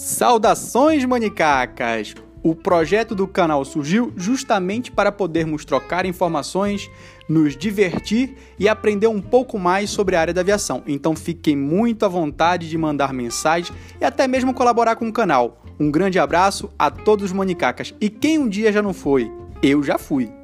Saudações, manicacas! O projeto do canal surgiu justamente para podermos trocar informações, nos divertir e aprender um pouco mais sobre a área da aviação. Então fiquem muito à vontade de mandar mensagens e até mesmo colaborar com o canal. Um grande abraço a todos os manicacas. E quem um dia já não foi, eu já fui.